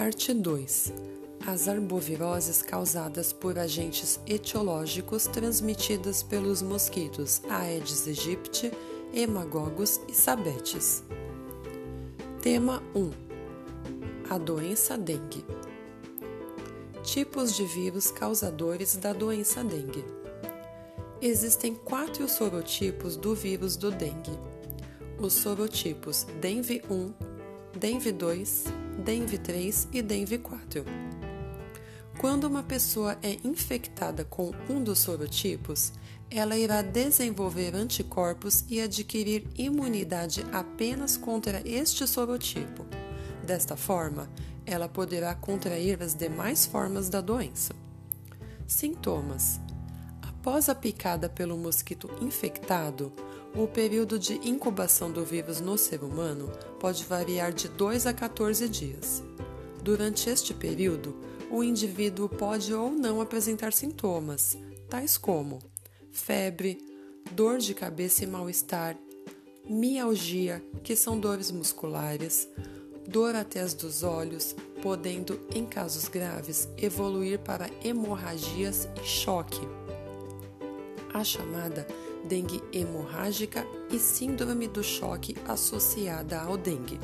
Parte 2 As arboviroses causadas por agentes etiológicos transmitidas pelos mosquitos Aedes aegypti, Hemagogos e Sabetes. Tema 1 A doença dengue. Tipos de vírus causadores da doença dengue. Existem quatro sorotipos do vírus do dengue. Os sorotipos DENV1, DENV2, DENV3 e DENV4. Quando uma pessoa é infectada com um dos sorotipos, ela irá desenvolver anticorpos e adquirir imunidade apenas contra este sorotipo. Desta forma, ela poderá contrair as demais formas da doença. Sintomas: Após a picada pelo mosquito infectado, o período de incubação do vírus no ser humano pode variar de 2 a 14 dias. Durante este período, o indivíduo pode ou não apresentar sintomas, tais como febre, dor de cabeça e mal-estar, mialgia, que são dores musculares, dor atrás dos olhos, podendo, em casos graves, evoluir para hemorragias e choque. A chamada dengue hemorrágica e síndrome do choque associada ao dengue.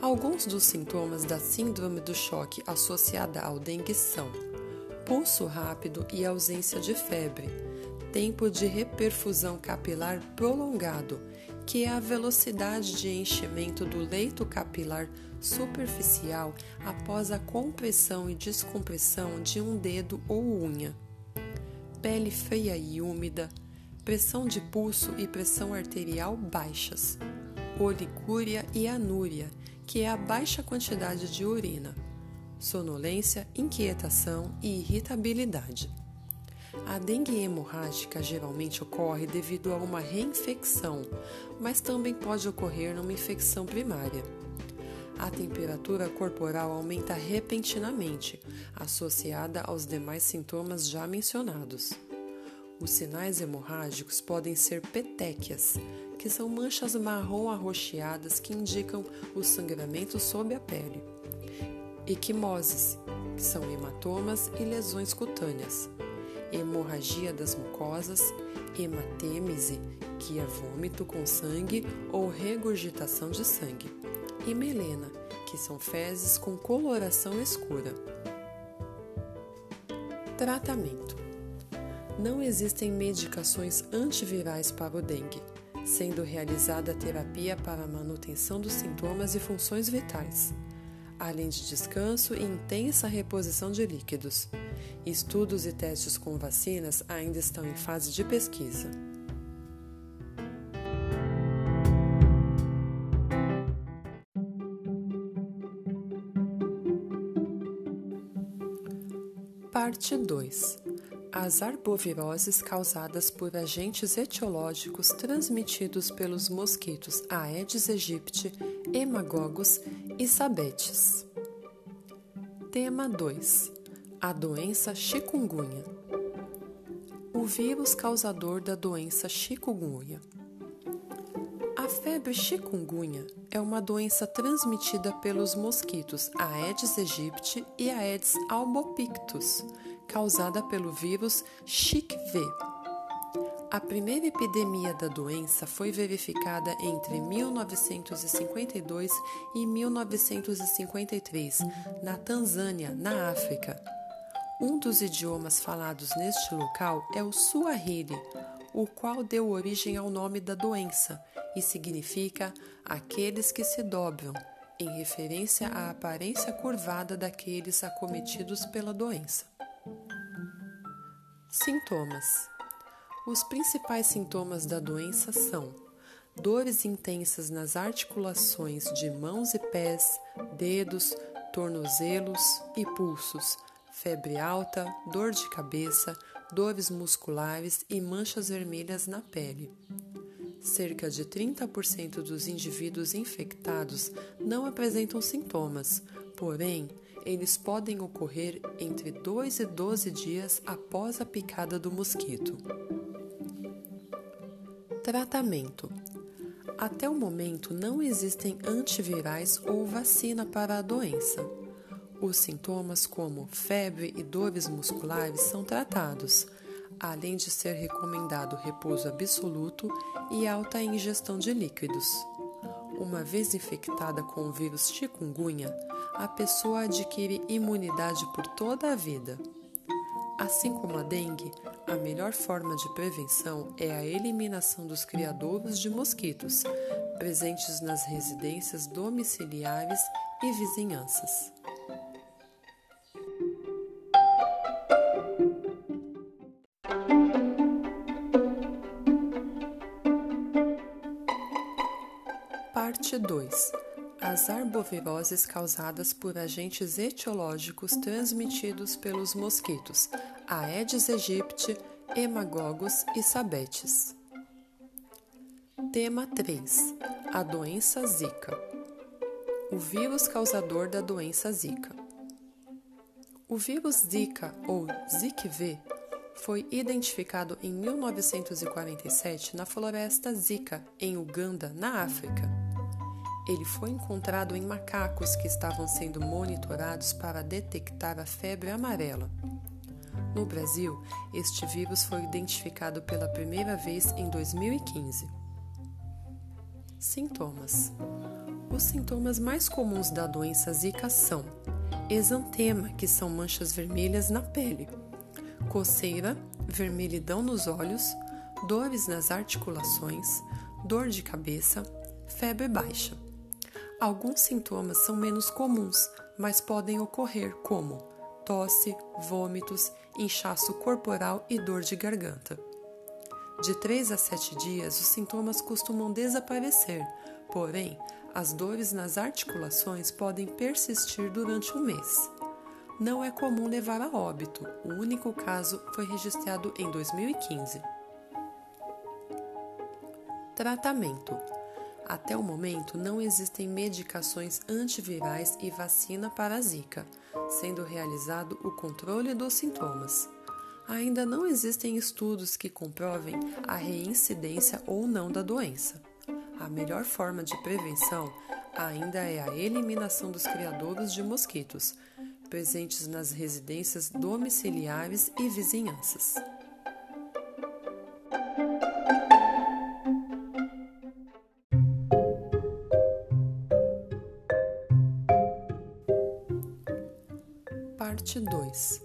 Alguns dos sintomas da síndrome do choque associada ao dengue são pulso rápido e ausência de febre, tempo de reperfusão capilar prolongado, que é a velocidade de enchimento do leito capilar superficial após a compressão e descompressão de um dedo ou unha pele feia e úmida, pressão de pulso e pressão arterial baixas, oligúria e anúria, que é a baixa quantidade de urina, sonolência, inquietação e irritabilidade. A dengue hemorrágica geralmente ocorre devido a uma reinfecção, mas também pode ocorrer numa infecção primária a temperatura corporal aumenta repentinamente, associada aos demais sintomas já mencionados. Os sinais hemorrágicos podem ser petequias, que são manchas marrom arroxeadas que indicam o sangramento sob a pele, equimoses, que são hematomas e lesões cutâneas, hemorragia das mucosas, hematêmese, que é vômito com sangue ou regurgitação de sangue e melena, que são fezes com coloração escura. Tratamento: Não existem medicações antivirais para o dengue, sendo realizada terapia para a manutenção dos sintomas e funções vitais, além de descanso e intensa reposição de líquidos. Estudos e testes com vacinas ainda estão em fase de pesquisa. Parte 2 As arboviroses causadas por agentes etiológicos transmitidos pelos mosquitos Aedes aegypti, Hemagogos e Sabetes. Tema 2 A doença chikungunya. O vírus causador da doença chikungunya. A febre chikungunya é uma doença transmitida pelos mosquitos Aedes aegypti e Aedes albopictus, causada pelo vírus CHIKV. A primeira epidemia da doença foi verificada entre 1952 e 1953, na Tanzânia, na África. Um dos idiomas falados neste local é o Swahili, o qual deu origem ao nome da doença e significa aqueles que se dobram, em referência à aparência curvada daqueles acometidos pela doença. Sintomas: Os principais sintomas da doença são dores intensas nas articulações de mãos e pés, dedos, tornozelos e pulsos, febre alta, dor de cabeça, dores musculares e manchas vermelhas na pele. Cerca de 30% dos indivíduos infectados não apresentam sintomas, porém, eles podem ocorrer entre 2 e 12 dias após a picada do mosquito. Tratamento: Até o momento não existem antivirais ou vacina para a doença. Os sintomas, como febre e dores musculares, são tratados, além de ser recomendado repouso absoluto e alta ingestão de líquidos. Uma vez infectada com o vírus chikungunya, a pessoa adquire imunidade por toda a vida. Assim como a dengue, a melhor forma de prevenção é a eliminação dos criadouros de mosquitos, presentes nas residências domiciliares e vizinhanças. 2 As arboviroses causadas por agentes etiológicos transmitidos pelos mosquitos Aedes aegypti, Hemagogos e Sabetes. Tema 3 A doença Zika O vírus causador da doença Zika. O vírus Zika ou ZIKV foi identificado em 1947 na floresta Zika, em Uganda, na África. Ele foi encontrado em macacos que estavam sendo monitorados para detectar a febre amarela. No Brasil, este vírus foi identificado pela primeira vez em 2015. Sintomas: Os sintomas mais comuns da doença Zika são exantema, que são manchas vermelhas na pele, coceira, vermelhidão nos olhos, dores nas articulações, dor de cabeça, febre baixa. Alguns sintomas são menos comuns, mas podem ocorrer, como tosse, vômitos, inchaço corporal e dor de garganta. De 3 a 7 dias, os sintomas costumam desaparecer, porém, as dores nas articulações podem persistir durante um mês. Não é comum levar a óbito, o único caso foi registrado em 2015. Tratamento até o momento, não existem medicações antivirais e vacina para a Zika, sendo realizado o controle dos sintomas. Ainda não existem estudos que comprovem a reincidência ou não da doença. A melhor forma de prevenção ainda é a eliminação dos criadouros de mosquitos, presentes nas residências domiciliares e vizinhanças. 2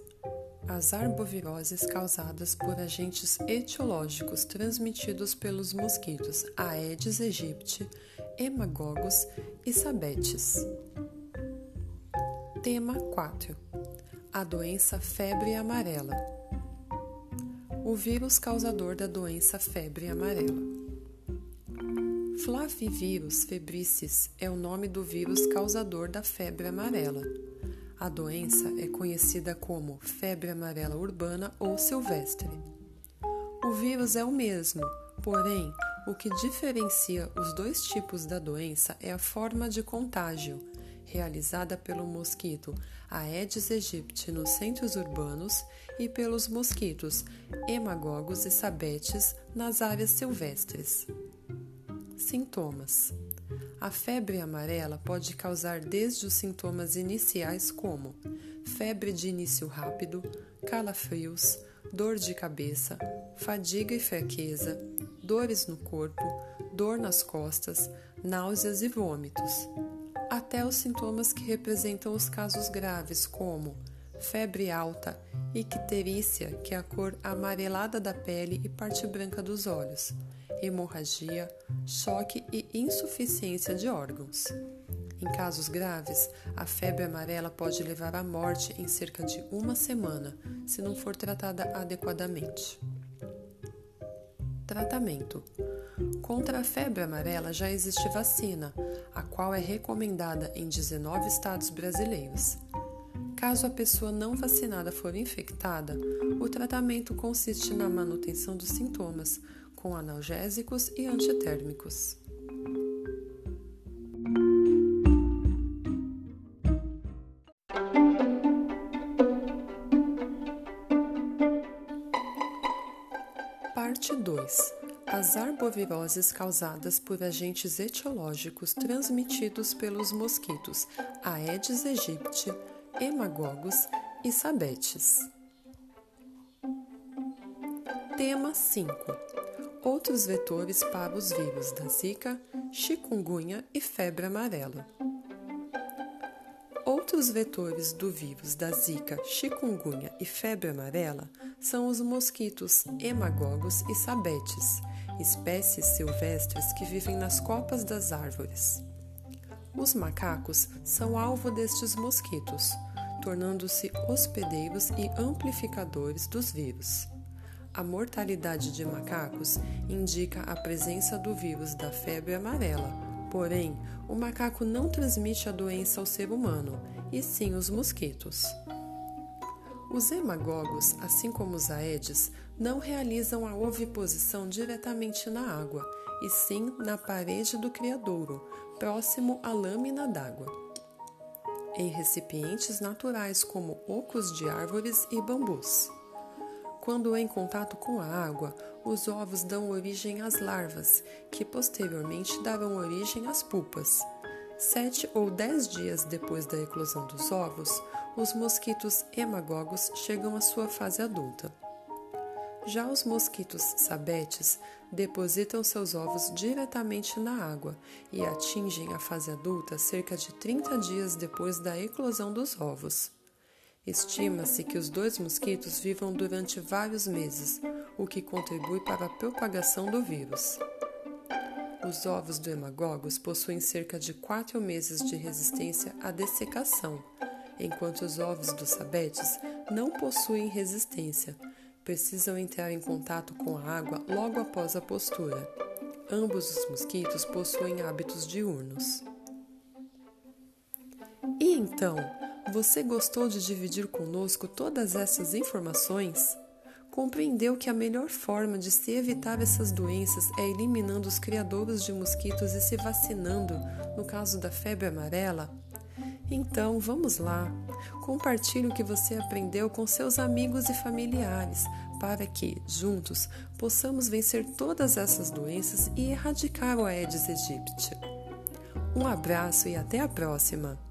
As arboviroses causadas por agentes etiológicos transmitidos pelos mosquitos Aedes aegypti, Hemagogos e Sabetes. Tema 4 A doença febre amarela. O vírus causador da doença febre amarela. Flavivírus febricis é o nome do vírus causador da febre amarela. A doença é conhecida como febre amarela urbana ou silvestre. O vírus é o mesmo, porém, o que diferencia os dois tipos da doença é a forma de contágio, realizada pelo mosquito Aedes aegypti nos centros urbanos e pelos mosquitos Hemagogos e Sabetes nas áreas silvestres. Sintomas: a febre amarela pode causar desde os sintomas iniciais, como febre de início rápido, calafrios, dor de cabeça, fadiga e fraqueza, dores no corpo, dor nas costas, náuseas e vômitos, até os sintomas que representam os casos graves, como febre alta, icterícia, que é a cor amarelada da pele e parte branca dos olhos, hemorragia, choque e insuficiência de órgãos. Em casos graves, a febre amarela pode levar à morte em cerca de uma semana, se não for tratada adequadamente. Tratamento: Contra a febre amarela já existe vacina, a qual é recomendada em 19 estados brasileiros. Caso a pessoa não vacinada for infectada, o tratamento consiste na manutenção dos sintomas, com analgésicos e antitérmicos. Parte 2 As arboviroses causadas por agentes etiológicos transmitidos pelos mosquitos Aedes aegypti, Hemagogos e Sabetes. Tema 5 Outros vetores para os vírus da Zika, chikungunya e febre amarela. Outros vetores do vírus da Zika, chikungunya e febre amarela são os mosquitos hemagogos e sabetes, espécies silvestres que vivem nas copas das árvores. Os macacos são alvo destes mosquitos, tornando-se hospedeiros e amplificadores dos vírus. A mortalidade de macacos indica a presença do vírus da febre amarela, porém, o macaco não transmite a doença ao ser humano, e sim os mosquitos. Os hemagogos, assim como os aedes, não realizam a oviposição diretamente na água, e sim na parede do criadouro, próximo à lâmina d'água. Em recipientes naturais como ocos de árvores e bambus. Quando em contato com a água, os ovos dão origem às larvas, que posteriormente darão origem às pupas. Sete ou dez dias depois da eclosão dos ovos, os mosquitos hemagogos chegam à sua fase adulta. Já os mosquitos sabetes depositam seus ovos diretamente na água e atingem a fase adulta cerca de 30 dias depois da eclosão dos ovos. Estima-se que os dois mosquitos vivam durante vários meses, o que contribui para a propagação do vírus. Os ovos do hemagogos possuem cerca de 4 meses de resistência à dessecação, enquanto os ovos dos sabetes não possuem resistência, precisam entrar em contato com a água logo após a postura. Ambos os mosquitos possuem hábitos diurnos. E então, você gostou de dividir conosco todas essas informações? Compreendeu que a melhor forma de se evitar essas doenças é eliminando os criadouros de mosquitos e se vacinando, no caso da febre amarela? Então, vamos lá. Compartilhe o que você aprendeu com seus amigos e familiares, para que, juntos, possamos vencer todas essas doenças e erradicar o Aedes aegypti. Um abraço e até a próxima!